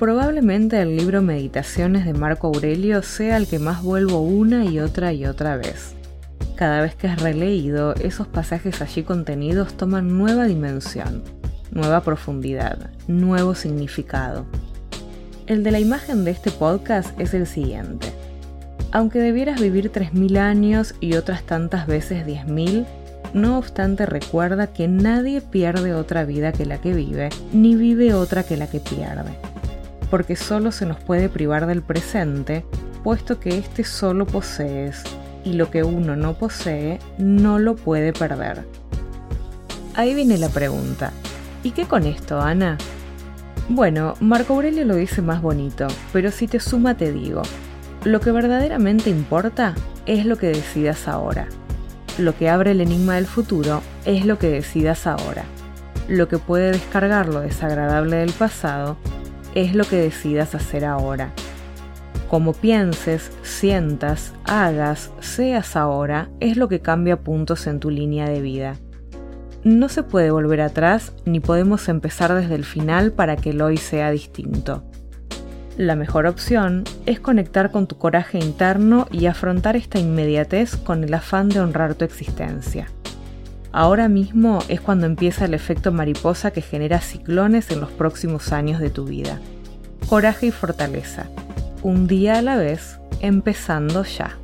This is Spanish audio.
Probablemente el libro Meditaciones de Marco Aurelio sea el que más vuelvo una y otra y otra vez. Cada vez que es releído, esos pasajes allí contenidos toman nueva dimensión, nueva profundidad, nuevo significado. El de la imagen de este podcast es el siguiente. Aunque debieras vivir 3.000 años y otras tantas veces 10.000, no obstante recuerda que nadie pierde otra vida que la que vive, ni vive otra que la que pierde. Porque solo se nos puede privar del presente, puesto que éste solo posees, y lo que uno no posee no lo puede perder. Ahí viene la pregunta. ¿Y qué con esto, Ana? Bueno, Marco Aurelio lo dice más bonito, pero si te suma te digo, lo que verdaderamente importa es lo que decidas ahora. Lo que abre el enigma del futuro es lo que decidas ahora. Lo que puede descargar lo desagradable del pasado es lo que decidas hacer ahora. Como pienses, sientas, hagas, seas ahora es lo que cambia puntos en tu línea de vida. No se puede volver atrás ni podemos empezar desde el final para que el hoy sea distinto. La mejor opción es conectar con tu coraje interno y afrontar esta inmediatez con el afán de honrar tu existencia. Ahora mismo es cuando empieza el efecto mariposa que genera ciclones en los próximos años de tu vida. Coraje y fortaleza. Un día a la vez, empezando ya.